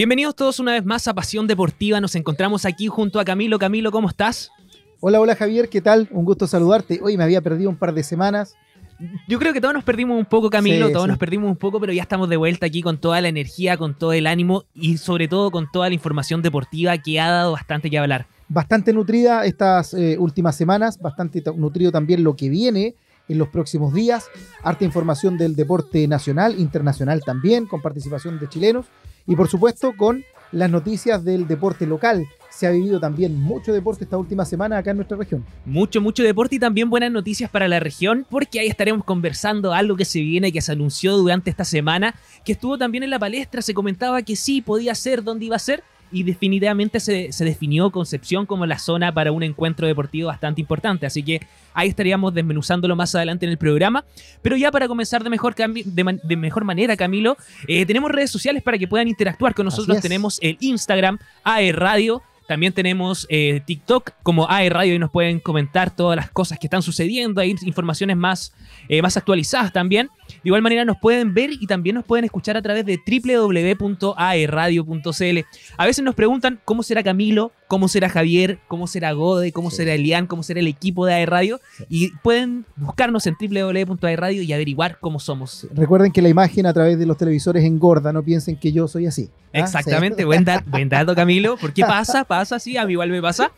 Bienvenidos todos una vez más a Pasión Deportiva. Nos encontramos aquí junto a Camilo. Camilo, ¿cómo estás? Hola, hola Javier, ¿qué tal? Un gusto saludarte. Hoy me había perdido un par de semanas. Yo creo que todos nos perdimos un poco, Camilo, todos nos perdimos un poco, pero ya estamos de vuelta aquí con toda la energía, con todo el ánimo y sobre todo con toda la información deportiva que ha dado bastante que hablar. Bastante nutrida estas eh, últimas semanas, bastante nutrido también lo que viene en los próximos días. Harta información del deporte nacional, internacional también, con participación de chilenos y por supuesto con las noticias del deporte local. Se ha vivido también mucho deporte esta última semana acá en nuestra región. Mucho, mucho deporte y también buenas noticias para la región, porque ahí estaremos conversando algo que se viene, que se anunció durante esta semana, que estuvo también en la palestra, se comentaba que sí, podía ser, dónde iba a ser, y definitivamente se, definió Concepción como la zona para un encuentro deportivo bastante importante. Así que ahí estaríamos desmenuzándolo más adelante en el programa. Pero ya para comenzar de mejor, de, mejor manera, Camilo, eh, tenemos redes sociales para que puedan interactuar con nosotros. Tenemos el Instagram, AE Radio. También tenemos eh, TikTok como AE Radio y nos pueden comentar todas las cosas que están sucediendo. Hay informaciones más, eh, más actualizadas también. De igual manera nos pueden ver y también nos pueden escuchar a través de www.aeradio.cl. A veces nos preguntan cómo será Camilo, cómo será Javier, cómo será Gode, cómo será Elian, cómo será el equipo de AERadio. Y pueden buscarnos en www.aeradio y averiguar cómo somos. Recuerden que la imagen a través de los televisores engorda, no piensen que yo soy así. ¿ah? Exactamente, buen, dato Camilo, porque pasa, pasa, sí, a mí igual me pasa.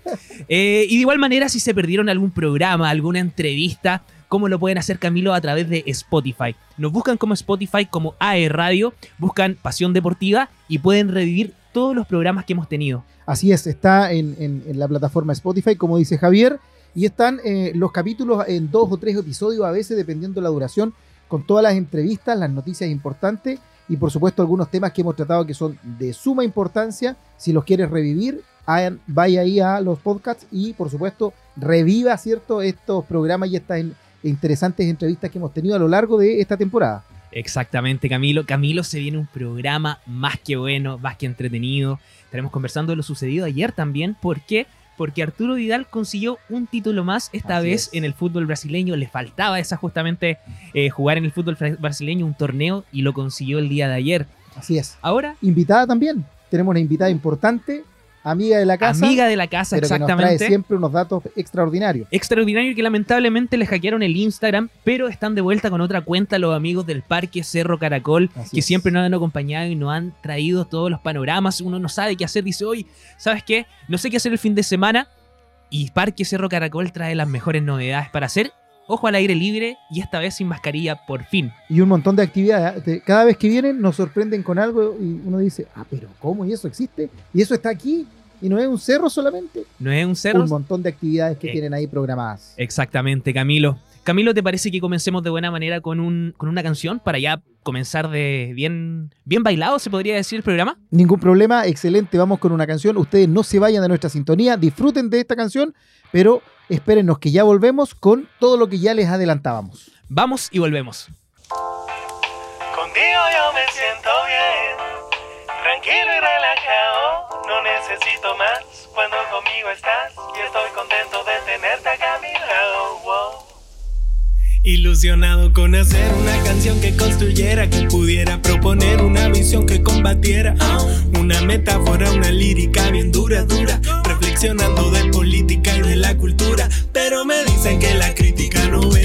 Eh, y de igual manera, si se perdieron algún programa, alguna entrevista, cómo lo pueden hacer Camilo a través de Spotify. Nos buscan como Spotify, como AE Radio, buscan Pasión Deportiva y pueden revivir todos los programas que hemos tenido. Así es, está en, la plataforma Spotify, como dice Javier, y están eh, los capítulos en dos o tres episodios a veces, dependiendo de la duración, con todas las entrevistas, las noticias importantes y por supuesto algunos temas que hemos tratado que son de suma importancia. Si los quieres revivir, vaya ahí a los podcasts y por supuesto reviva cierto estos programas y estas interesantes entrevistas que hemos tenido a lo largo de esta temporada. Exactamente, Camilo. Camilo se viene un programa más que bueno, más que entretenido. Estaremos conversando de lo sucedido ayer también. ¿Por qué? Porque Arturo Vidal consiguió un título más, esta vez en el fútbol brasileño. Le faltaba esa justamente eh, jugar en el fútbol brasileño, un torneo, y lo consiguió el día de ayer. Así es. Ahora. Invitada también. Tenemos una invitada importante amiga de la casa. Amiga de la casa, exactamente. trae siempre unos datos extraordinarios. Extraordinario que lamentablemente le hackearon el Instagram, pero están de vuelta con otra cuenta los amigos del Parque Cerro Caracol, que siempre nos han acompañado y nos han traído todos los panoramas. Uno no sabe qué hacer, dice, hoy, ¿sabes qué? No sé qué hacer el fin de semana. Y Parque Cerro Caracol trae las mejores novedades para hacer ojo al aire libre y esta vez sin mascarilla por fin. Y un montón de actividades. Cada vez que vienen nos sorprenden con algo y uno dice, ah, pero ¿cómo? ¿Y eso existe? ¿Y eso está aquí? ¿Y no es un cerro solamente? No es un cerro. Un montón de actividades que eh, tienen ahí programadas. Exactamente, Camilo. Camilo, ¿te parece que comencemos de buena manera con, un, con una canción para ya comenzar de bien, bien bailado, se podría decir, el programa? Ningún problema, excelente, vamos con una canción. Ustedes no se vayan de nuestra sintonía, disfruten de esta canción, pero espérennos que ya volvemos con todo lo que ya les adelantábamos. Vamos y volvemos. Contigo yo me siento bien, tranquilo y relajado, no necesito más cuando conmigo estás y estoy contento de tenerte acá a mi lado. Ilusionado con hacer una canción que construyera, que pudiera proponer una visión que combatiera. Una metáfora, una lírica bien dura, dura, reflexionando de política y de la cultura. Pero me dicen que la crítica no vende,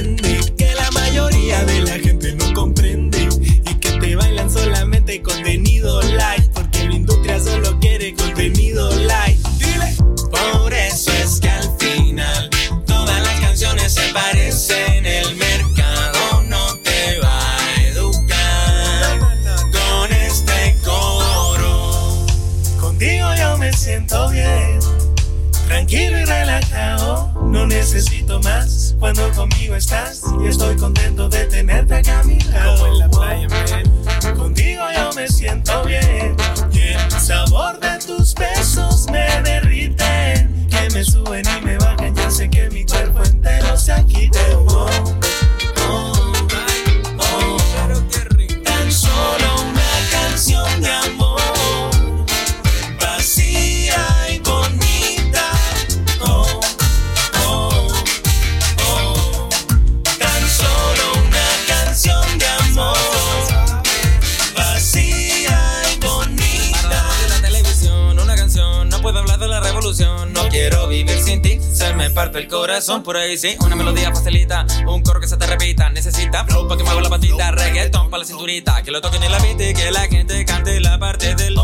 corazón por ahí, sí. Una melodía facilita, un coro que se te repita. Necesita flow pa' que mueva la patita, reggaeton pa' la cinturita. Que lo toquen en la y que la gente cante la parte del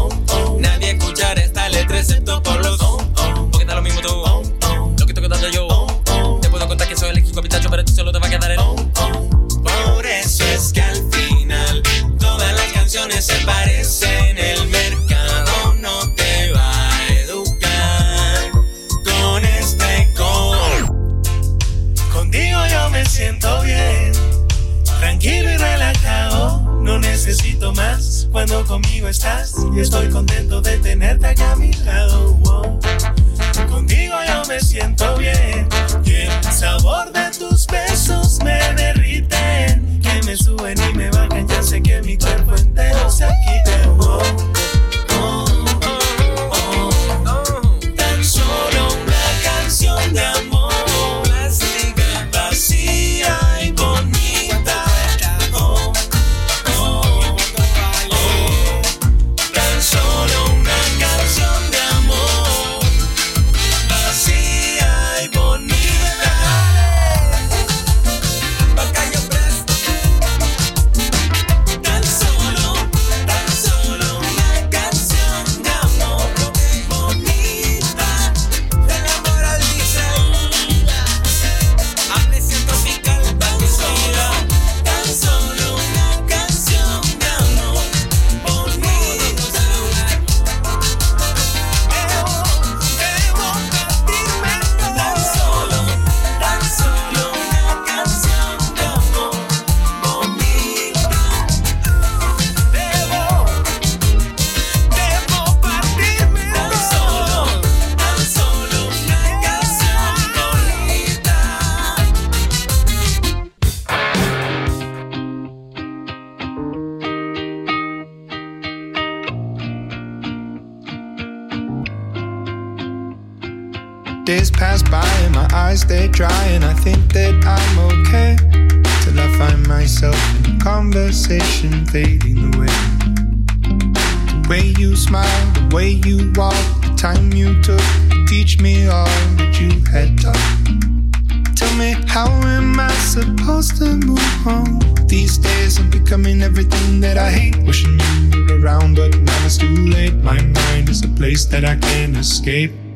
Nadie escuchar esta letra excepto por los Porque da lo mismo tú, lo que toco dando yo. Te puedo contar que soy el equipo pitacho, pero tú solo te va a quedar el Por cuando conmigo estás y estoy contento de tenerte aquí a mi lado. wow. Contigo yo me siento bien y el sabor de tus besos me derriten, que me suben y me bajan. Ya sé que mi cuerpo entero se quite. Days pass by and my eyes stay dry, and I think that I'm okay. Till I find myself in conversation fading away. The way you smile, the way you walk, the time you took to teach me all that you had taught. Tell me, how am I supposed to move on? These days I'm becoming everything that I hate. Wishing you were around, but now it's too late. My mind is a place that I can't escape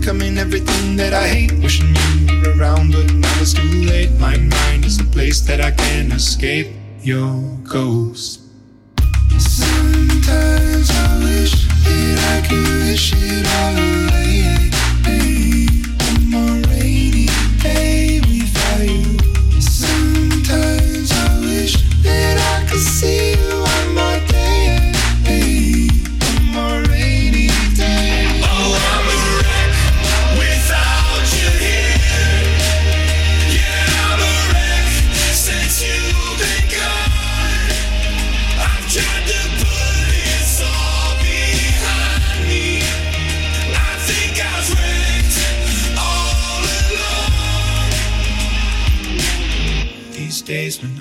Becoming everything that I hate. Wishing you were around, but now it's too late. My mind is a place that I can't escape. Your ghost.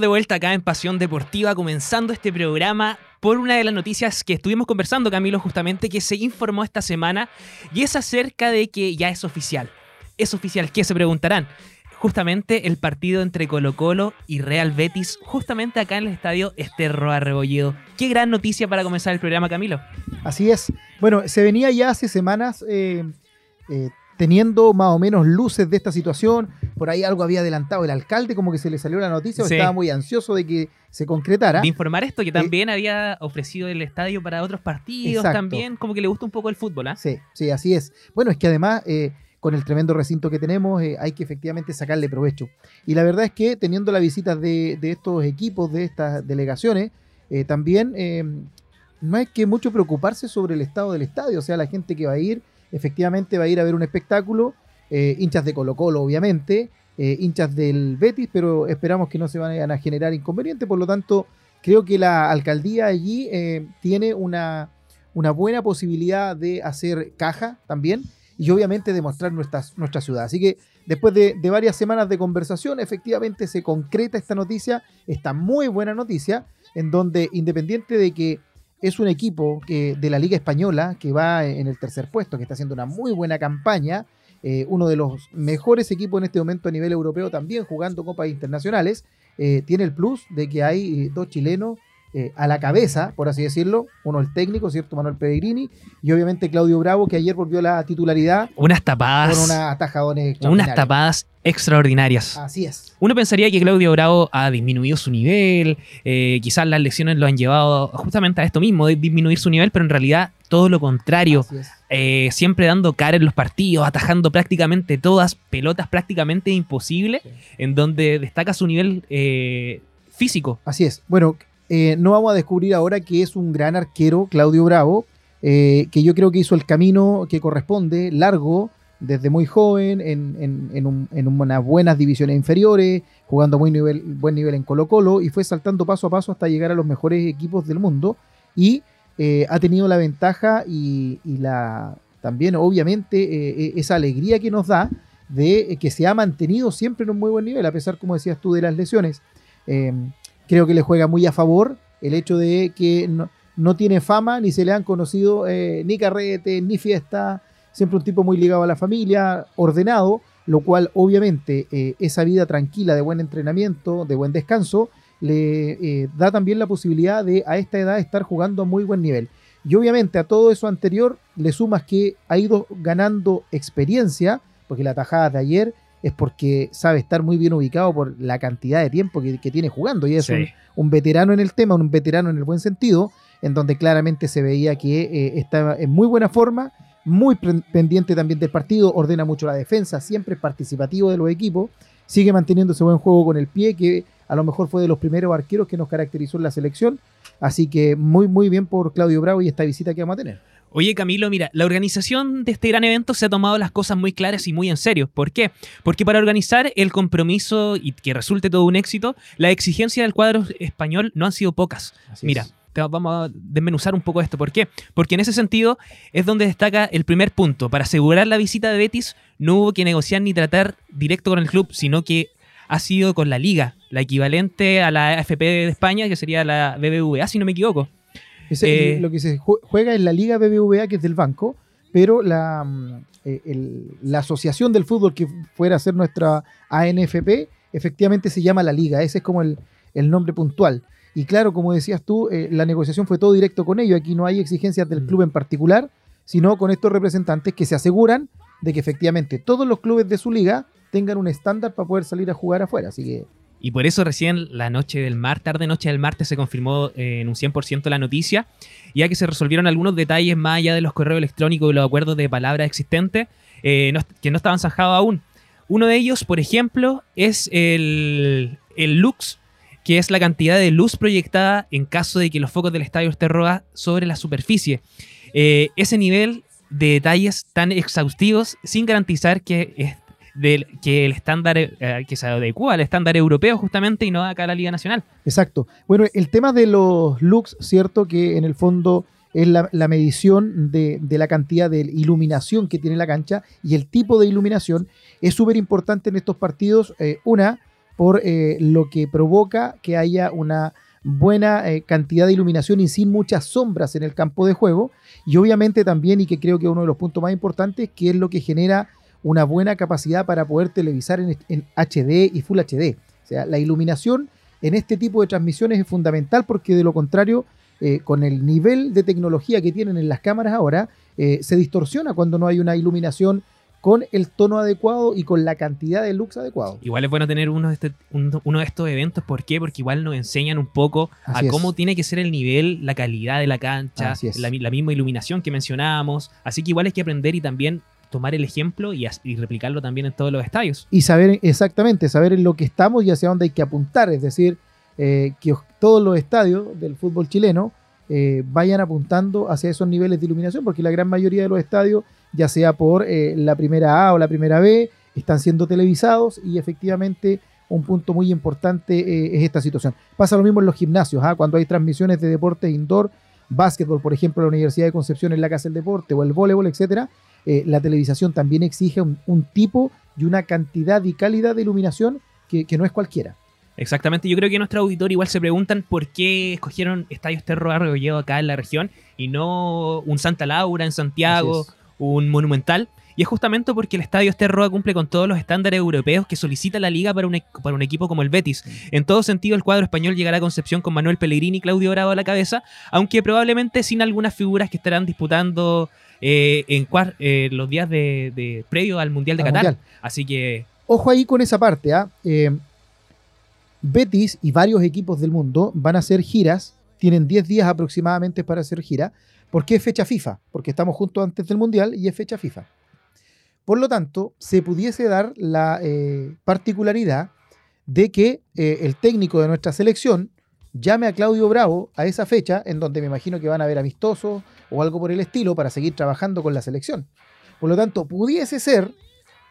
De vuelta acá en Pasión Deportiva, comenzando este programa por una de las noticias que estuvimos conversando, Camilo, justamente, que se informó esta semana, y es acerca de que ya es oficial. Es oficial, ¿qué se preguntarán? Justamente el partido entre Colo Colo y Real Betis, justamente acá en el estadio Esterro Arrebolledo. Qué gran noticia para comenzar el programa, Camilo. Así es. Bueno, se venía ya hace semanas eh, eh, teniendo más o menos luces de esta situación. Por ahí algo había adelantado el alcalde, como que se le salió la noticia, o estaba muy ansioso de que se concretara. De informar esto, que también había ofrecido el estadio para otros partidos, Exacto. también como que le gusta un poco el fútbol, ¿ah? Sí, sí, así es. Bueno, es que además, eh, con el tremendo recinto que tenemos, eh, hay que efectivamente sacarle provecho. Y la verdad es que teniendo la visita de, de estos equipos, de estas delegaciones, eh, también eh, no hay que mucho preocuparse sobre el estado del estadio. O sea, la gente que va a ir, efectivamente va a ir a ver un espectáculo, eh, hinchas de Colo Colo, obviamente, eh, hinchas del Betis, pero esperamos que no se vayan a generar inconvenientes. Por lo tanto, creo que la alcaldía allí eh, tiene una, una buena posibilidad de hacer caja también y obviamente de mostrar nuestra, nuestra ciudad. Así que después de, de varias semanas de conversación, efectivamente se concreta esta noticia, esta muy buena noticia, en donde independiente de que es un equipo que, de la Liga Española que va en el tercer puesto, que está haciendo una muy buena campaña, eh, uno de los mejores equipos en este momento a nivel europeo también jugando copas internacionales, eh, tiene el plus de que hay eh, dos chilenos eh, a la cabeza, por así decirlo, uno el técnico, ¿cierto? Manuel Pellegrini, y obviamente Claudio Bravo, que ayer volvió a la titularidad Unas tapadas. con unas unas tapadas extraordinarias. Así es. Uno pensaría que Claudio Bravo ha disminuido su nivel, eh, quizás las lesiones lo han llevado justamente a esto mismo, de disminuir su nivel, pero en realidad todo lo contrario. Así es. Eh, siempre dando cara en los partidos, atajando prácticamente todas, pelotas prácticamente imposibles, Sí. en donde destaca su nivel eh, físico. Así es. Bueno, eh, no vamos a descubrir ahora que es un gran arquero, Claudio Bravo, eh, que yo creo que hizo el camino que corresponde, largo, desde muy joven, en, en- en un- en unas buenas divisiones inferiores, jugando muy nivel, buen nivel en Colo Colo, y fue saltando paso a paso hasta llegar a los mejores equipos del mundo. Y eh, ha tenido la ventaja y, la también, obviamente, esa alegría que nos da de que se ha mantenido siempre en un muy buen nivel, a pesar, como decías tú, de las lesiones. Creo que le juega muy a favor el hecho de que no, no tiene fama, ni se le han conocido eh, ni carrete, ni fiesta, siempre un tipo muy ligado a la familia, ordenado, lo cual obviamente eh, esa vida tranquila de buen entrenamiento, de buen descanso, le eh, da también la posibilidad de a esta edad estar jugando a muy buen nivel. Y obviamente a todo eso anterior le sumas que ha ido ganando experiencia, porque la tajada de ayer es porque sabe estar muy bien ubicado por la cantidad de tiempo que, que tiene jugando. Y es un, un veterano en el tema, un veterano en el buen sentido, en donde claramente se veía que eh, estaba en muy buena forma, muy pendiente también del partido, ordena mucho la defensa, siempre es participativo de los equipos, sigue manteniendo ese buen juego con el pie, que a lo mejor fue de los primeros arqueros que nos caracterizó en la selección. Así que muy, muy bien por Claudio Bravo y esta visita que vamos a tener. Oye Camilo, mira, la organización de este gran evento se ha tomado las cosas muy claras y muy en serio. ¿Por qué? Porque para organizar el compromiso y que resulte todo un éxito, la exigencia del cuadro español no han sido pocas. Así Mira, es. vamos a desmenuzar un poco esto. ¿Por qué? Porque en ese sentido es donde destaca el primer punto. Para asegurar la visita de Betis, no hubo que negociar ni tratar directo con el club, sino que ha sido con la liga, la equivalente a la AFP de España, que sería la BBVA, si no me equivoco. Ese- Eh, lo que se ju- juega en la Liga BBVA, que es del banco, pero la, mm, eh, el- la asociación del fútbol que fuera a ser nuestra ANFP, efectivamente se llama la Liga. Ese es como el, el nombre puntual. Y claro, como decías tú, eh, la negociación fue todo directo con ellos. Aquí no hay exigencias del Mm. club en particular, sino con estos representantes que se aseguran de que efectivamente todos los clubes de su liga tengan un estándar para poder salir a jugar afuera. Así que Y por eso recién la noche del mar, tarde noche del martes, se confirmó eh, en un 100% la noticia, ya que se resolvieron algunos detalles más allá de los correos electrónicos y los acuerdos de palabras existentes eh, que no estaban zanjados aún. Uno de ellos, por ejemplo, es el, el lux, que es la cantidad de luz proyectada en caso de que los focos del estadio estén rodados sobre la superficie. Eh, ese nivel de detalles tan exhaustivos sin garantizar que, del, que el estándar eh, que se adecua al estándar europeo justamente y no acá a la Liga Nacional. Exacto. Bueno, el tema de los looks, cierto que en el fondo es la, medición de, la cantidad de iluminación que tiene la cancha y el tipo de iluminación es súper importante en estos partidos. eh, una, por eh, lo que provoca que haya una buena cantidad de iluminación y sin muchas sombras en el campo de juego. Y obviamente también, y que creo que es uno de los puntos más importantes, que es lo que genera una buena capacidad para poder televisar en, en HD y Full HD. O sea, la iluminación en este tipo de transmisiones es fundamental porque de lo contrario, eh, con el nivel de tecnología que tienen en las cámaras ahora, eh, se distorsiona cuando no hay una iluminación con el tono adecuado y con la cantidad de lux adecuado. Igual es bueno tener uno de, este, un- uno de estos eventos. ¿Por qué? Porque igual nos enseñan un poco Así a es. cómo tiene que ser el nivel, la calidad de la cancha, la, la misma iluminación que mencionábamos. Así que igual hay que aprender y también tomar el ejemplo y, replicarlo también en todos los estadios. y saber exactamente, saber en lo que estamos y hacia dónde hay que apuntar. Es decir, eh, que os- todos los estadios del fútbol chileno eh, vayan apuntando hacia esos niveles de iluminación, porque la gran mayoría de los estadios, ya sea por eh, la primera A o la primera B, están siendo televisados y efectivamente un punto muy importante es esta situación. Pasa lo mismo en los gimnasios, ¿ah? cuando hay transmisiones de deportes indoor, básquetbol, por ejemplo, en la Universidad de Concepción en la Casa del Deporte o el voleibol, etcétera, eh, la televisión también exige un, un tipo y una cantidad y calidad de iluminación que, que no es cualquiera. Exactamente, yo creo que nuestro auditorio igual se preguntan por qué escogieron Estadios Terro Arroyo acá en la región y no un Santa Laura en Santiago, un Monumental. Y es justamente porque el Estadio Esterroa cumple con todos los estándares europeos que solicita la liga para un, para un equipo como el Betis. En todo sentido, el cuadro español llegará a Concepción con Manuel Pellegrini y Claudio Bravo a la cabeza, aunque probablemente sin algunas figuras que estarán disputando eh, en eh, los días de, de previo al Mundial de Al Qatar. Mundial. Así que Ojo ahí con esa parte. ¿ah? Eh, Betis y varios equipos del mundo van a hacer giras. Tienen 10 días aproximadamente para hacer gira. ¿Por qué es fecha FIFA? Porque estamos justo antes del Mundial y es fecha FIFA. Por lo tanto, se pudiese dar la eh, particularidad de que eh, el técnico de nuestra selección llame a Claudio Bravo a esa fecha, en donde me imagino que van a ver amistosos o algo por el estilo para seguir trabajando con la selección. Por lo tanto, pudiese ser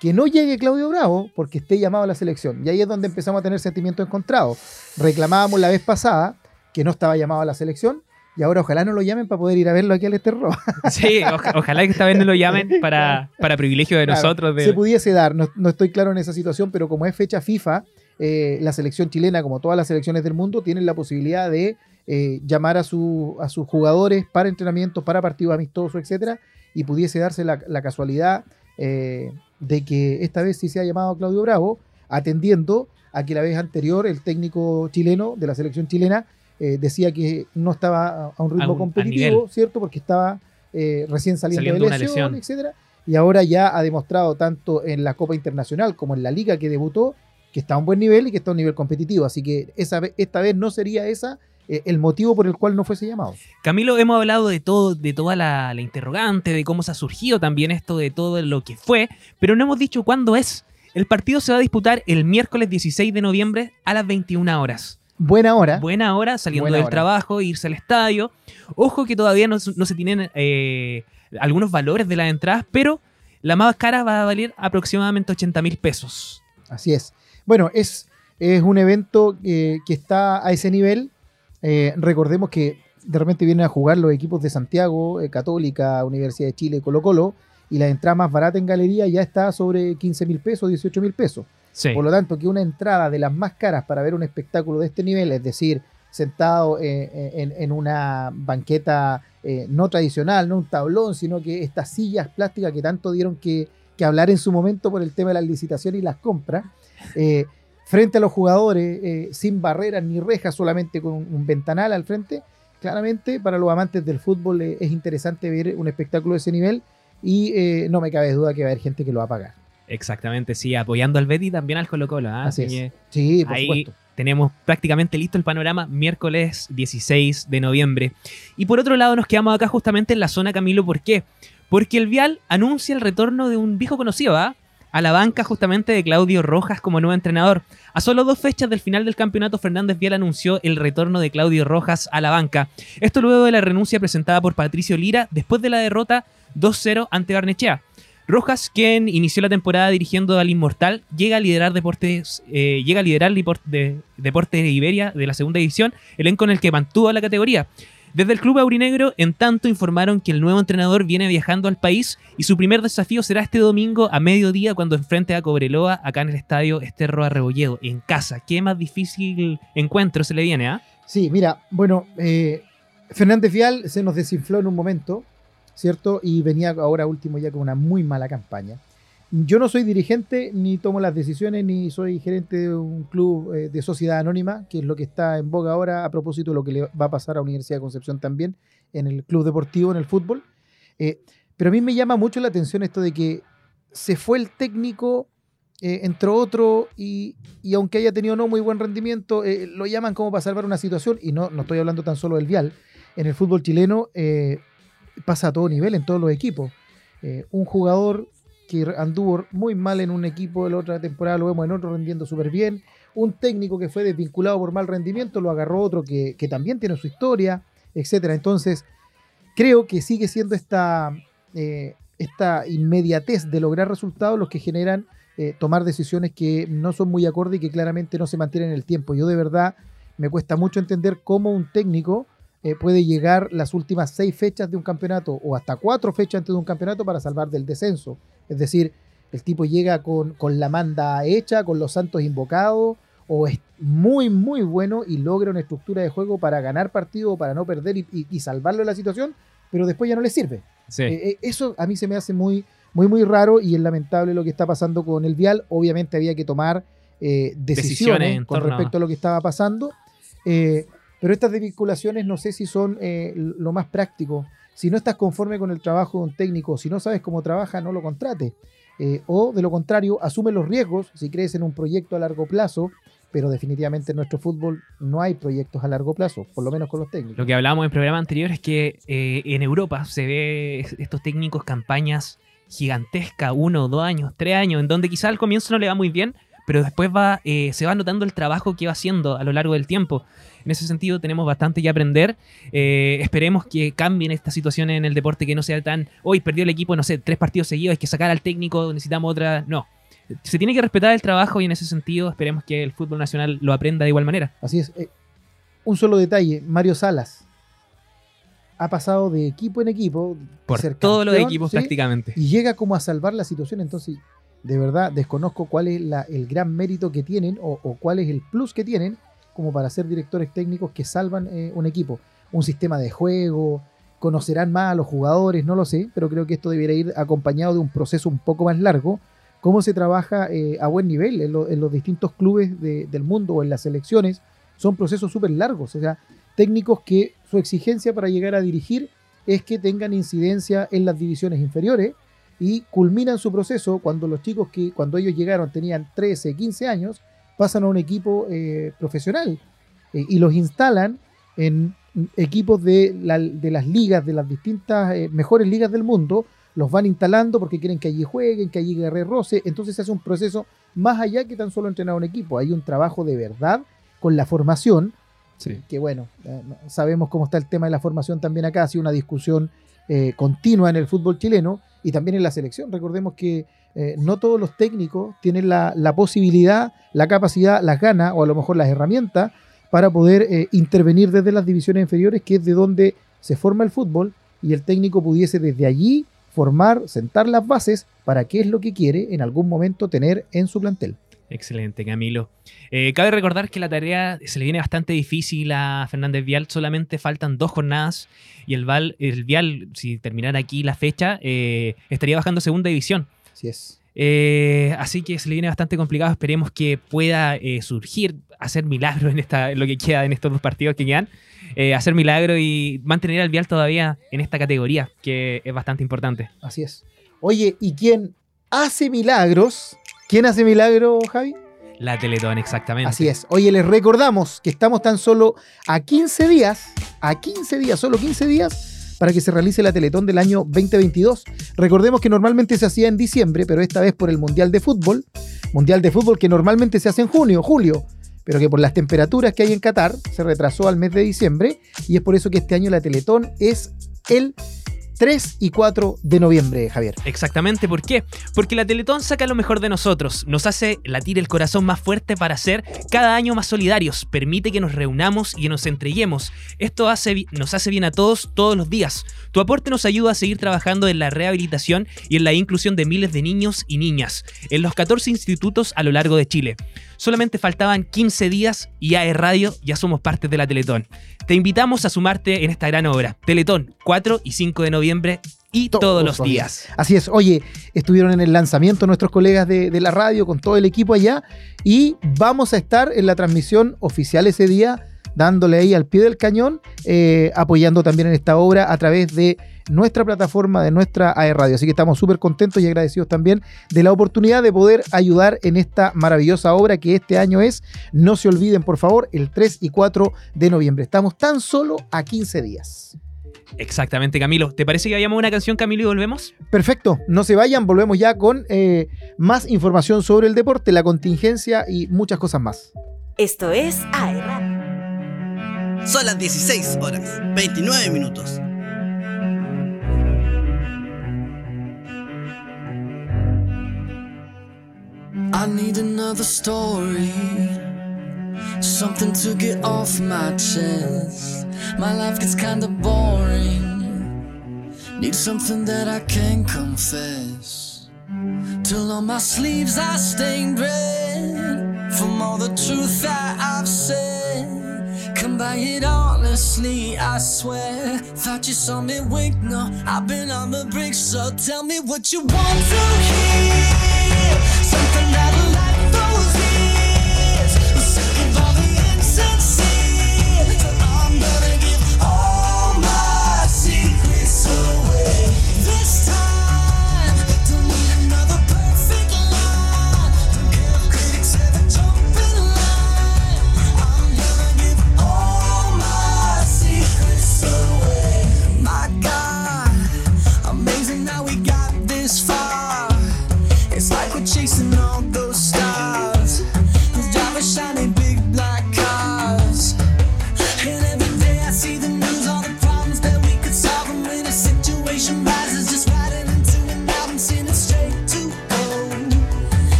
que no llegue Claudio Bravo porque esté llamado a la selección. Y ahí es donde empezamos a tener sentimientos encontrados. Reclamábamos la vez pasada que no estaba llamado a la selección y ahora ojalá no lo llamen para poder ir a verlo aquí al Esterro. sí, oja- ojalá que esta vez no lo llamen para, para privilegio de Claro, nosotros. de- Se pudiese dar, no, no estoy claro en esa situación, pero como es fecha FIFA, eh, la selección chilena, como todas las selecciones del mundo, tienen la posibilidad de eh, llamar a, su- a sus jugadores para entrenamientos, para partidos amistosos, etcétera, y pudiese darse la, la casualidad eh, de que esta vez sí se ha llamado a Claudio Bravo, atendiendo a que la vez anterior el técnico chileno de la selección chilena eh, decía que no estaba a- un ritmo A un- a competitivo. ¿cierto? Porque estaba eh, recién saliendo, Saliendo de lesión, etcétera y ahora ya ha demostrado tanto en la Copa Internacional como en la liga que debutó que está a un buen nivel y que está a un nivel competitivo. Así que esa, esta vez no sería esa eh, el motivo por el cual no fuese llamado. Camilo, hemos hablado de todo, de toda la, la interrogante, de cómo se ha surgido también esto, de todo lo que fue, pero no hemos dicho cuándo es. El partido se va a disputar el miércoles 16 de noviembre a las 21 horas. Buena hora. Buena hora, saliendo Buena del hora. trabajo, irse al estadio. Ojo que todavía no, no se tienen eh, algunos valores de las entradas, pero la más cara va a valer aproximadamente 80 mil pesos. Así es. Bueno, es, es un evento eh, que está a ese nivel. Eh, recordemos que de repente vienen a jugar los equipos de Santiago, Católica, Universidad de Chile, Colo Colo, y la entrada más barata en galería ya está sobre 15 mil pesos, 18 mil pesos. Por lo tanto, que una entrada de las más caras para ver un espectáculo de este nivel, es decir, sentado eh, eh, en, una banqueta eh, no tradicional, no un tablón, sino que estas sillas plásticas que tanto dieron que, hablar en su momento por el tema de las licitaciones y las compras, frente a los jugadores, sin barreras ni rejas, solamente con un, ventanal al frente, claramente para los amantes del fútbol es interesante ver un espectáculo de ese nivel y no me cabe duda que va a haber gente que lo va a pagar. Exactamente, sí, apoyando al Betty y también al Colo Colo. ¿ah? Así es. que- Sí, por Ahí supuesto. tenemos prácticamente listo el panorama miércoles 16 de noviembre. Y por otro lado nos quedamos acá justamente en la zona Camilo, ¿por qué? Porque el Vial anuncia el retorno de un viejo conocido, ¿ah? a la banca justamente de Claudio Rojas como nuevo entrenador. A solo dos fechas del final del campeonato, Fernández Vial anunció el retorno de Claudio Rojas a la banca. Esto luego de la renuncia presentada por Patricio Lira después de la derrota 2-0 ante Barnechea. Rojas, quien inició la temporada dirigiendo al Inmortal, llega a liderar Deportes, eh, llega a liderar de, Deportes de Iberia de la segunda división, elenco en el que mantuvo la categoría. Desde el club aurinegro, en tanto, informaron que el nuevo entrenador viene viajando al país y su primer desafío será este domingo a mediodía cuando enfrente a Cobreloa acá en el estadio Esterro Arrebolledo, en casa. ¿Qué más difícil encuentro se le viene, ah? Sí, mira, bueno, eh, Fernández Vial se nos desinfló en un momento, ¿cierto? Y venía ahora último ya con una muy mala campaña. Yo no soy dirigente, ni tomo las decisiones, ni soy gerente de un club eh, de sociedad anónima, que es lo que está en boga ahora a propósito de lo que le va a pasar a Universidad de Concepción también en el club deportivo, en el fútbol. Eh, pero a mí me llama mucho la atención esto de que se fue el técnico, eh, entró otro, y, aunque haya tenido no muy buen rendimiento, lo llaman como para salvar una situación, y no, no estoy hablando tan solo del Vial. En el fútbol chileno pasa a todo nivel, en todos los equipos. un jugador que anduvo muy mal en un equipo la otra temporada, lo vemos en otro rendiendo súper bien. Un técnico que fue desvinculado por mal rendimiento, lo agarró otro que, también tiene su historia, etcétera. Entonces, creo que sigue siendo esta, eh, esta inmediatez de lograr resultados los que generan eh, tomar decisiones que no son muy acordes y que claramente no se mantienen en el tiempo. Yo de verdad me cuesta mucho entender cómo un técnico eh, puede llegar las últimas seis fechas de un campeonato o hasta cuatro fechas antes de un campeonato para salvar del descenso. Es decir, el tipo llega con, la manda hecha, con los santos invocados, o es muy, muy bueno y logra una estructura de juego para ganar partido, para no perder y, salvarlo de la situación, pero después ya no le sirve. Eh, eh, eso a mí se me hace muy, muy, muy raro y es lamentable lo que está pasando con el Vial. Obviamente había que tomar decisiones, con respecto a lo que estaba pasando. Pero estas desvinculaciones no sé si son eh, lo más práctico. Si no estás conforme con el trabajo de un técnico, si no sabes cómo trabaja, no lo contrate. Eh, o de lo contrario, asume los riesgos si crees en un proyecto a largo plazo, pero definitivamente en nuestro fútbol no hay proyectos a largo plazo, por lo menos con los técnicos. Lo que hablábamos en el programa anterior es que eh, en Europa se ve estos técnicos campañas gigantescas, uno, dos años, tres años, en donde quizá al comienzo no le va muy bien, pero después va, se va notando el trabajo que va haciendo a lo largo del tiempo. En ese sentido tenemos bastante que aprender. Eh, esperemos que cambien esta situación en el deporte, que no sea tan, hoy perdió el equipo, no sé, tres partidos seguidos, hay que sacar al técnico, necesitamos otra. No. Se tiene que respetar el trabajo y en ese sentido esperemos que el fútbol nacional lo aprenda de igual manera. Así es. Eh, un solo detalle, Mario Salas ha pasado de equipo en equipo. Por todos los equipos prácticamente. Y llega como a salvar la situación. Entonces, de verdad, desconozco cuál es el gran mérito que tienen o, o, cuál es el plus que tienen como para ser directores técnicos que salvan eh, un equipo. Un sistema de juego, conocerán más a los jugadores, no lo sé, pero creo que esto debería ir acompañado de un proceso un poco más largo. Cómo se trabaja eh, a buen nivel en, los distintos clubes del mundo o en las selecciones son procesos súper largos. O sea, técnicos que su exigencia para llegar a dirigir es que tengan incidencia en las divisiones inferiores y culminan su proceso cuando los chicos que cuando ellos llegaron tenían 13, 15 años pasan a un equipo eh, profesional eh, y los instalan en equipos de, las ligas, de las distintas eh, mejores ligas del mundo, los van instalando porque quieren que allí jueguen, que allí guerre roce, entonces se hace un proceso más allá que tan solo entrenar un equipo, hay un trabajo de verdad con la formación, que bueno, sabemos cómo está el tema de la formación también acá, ha sido una discusión continua en el fútbol chileno y también en la selección, recordemos que eh, no todos los técnicos tienen la, posibilidad, la capacidad, las ganas o a lo mejor las herramientas para poder eh, intervenir desde las divisiones inferiores, que es de donde se forma el fútbol, y el técnico pudiese desde allí formar, sentar las bases para qué es lo que quiere en algún momento tener en su plantel. Excelente, Camilo. Eh, cabe recordar que la tarea se le viene bastante difícil a Fernández Vial, solamente faltan dos jornadas y el, el Vial, si terminara aquí la fecha, estaría bajando segunda división. Así es. Eh, así que se le viene bastante complicado. Esperemos que pueda eh, surgir, hacer milagro en, esta, lo que queda en estos dos partidos que quedan. Eh, hacer milagro y mantener al Vial todavía en esta categoría, que es bastante importante. Así es. Oye, ¿y quién hace milagros? ¿Quién hace milagros, Javi? La Teletón, exactamente. Así es. Oye, les recordamos que estamos tan solo a 15 días, a 15 días, solo 15 días para que se realice la Teletón del año 2022. Recordemos que normalmente se hacía en diciembre, pero esta vez por el Mundial de Fútbol, Mundial de Fútbol que normalmente se hace en junio, julio, pero que por las temperaturas que hay en Qatar se retrasó al mes de diciembre y es por eso que este año la Teletón es el 3 y 4 de noviembre, Javier. Exactamente, ¿por qué? Porque la Teletón saca lo mejor de nosotros, nos hace latir el corazón más fuerte para ser cada año más solidarios, permite que nos reunamos y nos entreguemos. Esto hace, nos hace bien a todos todos los días. Tu aporte nos ayuda a seguir trabajando en la rehabilitación y en la inclusión de miles de niños y niñas en los 14 institutos a lo largo de Chile. Solamente faltaban 15 días y AE Radio ya somos parte de la Teletón. Te invitamos a sumarte en esta gran obra. Teletón, 4 y 5 de noviembre y todos, los días. Así es. Oye, estuvieron en el lanzamiento nuestros colegas de, de la radio con todo el equipo allá y vamos a estar en la transmisión oficial ese día dándole ahí al pie del cañón, eh, apoyando también en esta obra a través de nuestra plataforma, de nuestra AE Radio. Así que estamos súper contentos y agradecidos también de la oportunidad de poder ayudar en esta maravillosa obra que este año es, no se olviden por favor, el 3 y 4 de noviembre. Estamos tan solo a 15 días. Exactamente, Camilo. ¿Te parece que vayamos a una canción, Camilo, y volvemos? Perfecto, no se vayan, volvemos ya con eh, más información sobre el deporte, la contingencia y muchas cosas más. Esto es AE Radio. Son las 16 horas, 29 minutos. I need another story. Something to get off my chest. My life gets kinda boring. Need something that I can confess. Till on my sleeves I stained red. From all the truth that I've said. By it honestly, I swear. Thought you saw me wink, no, I've been on the brink, so tell me what you want to hear. Something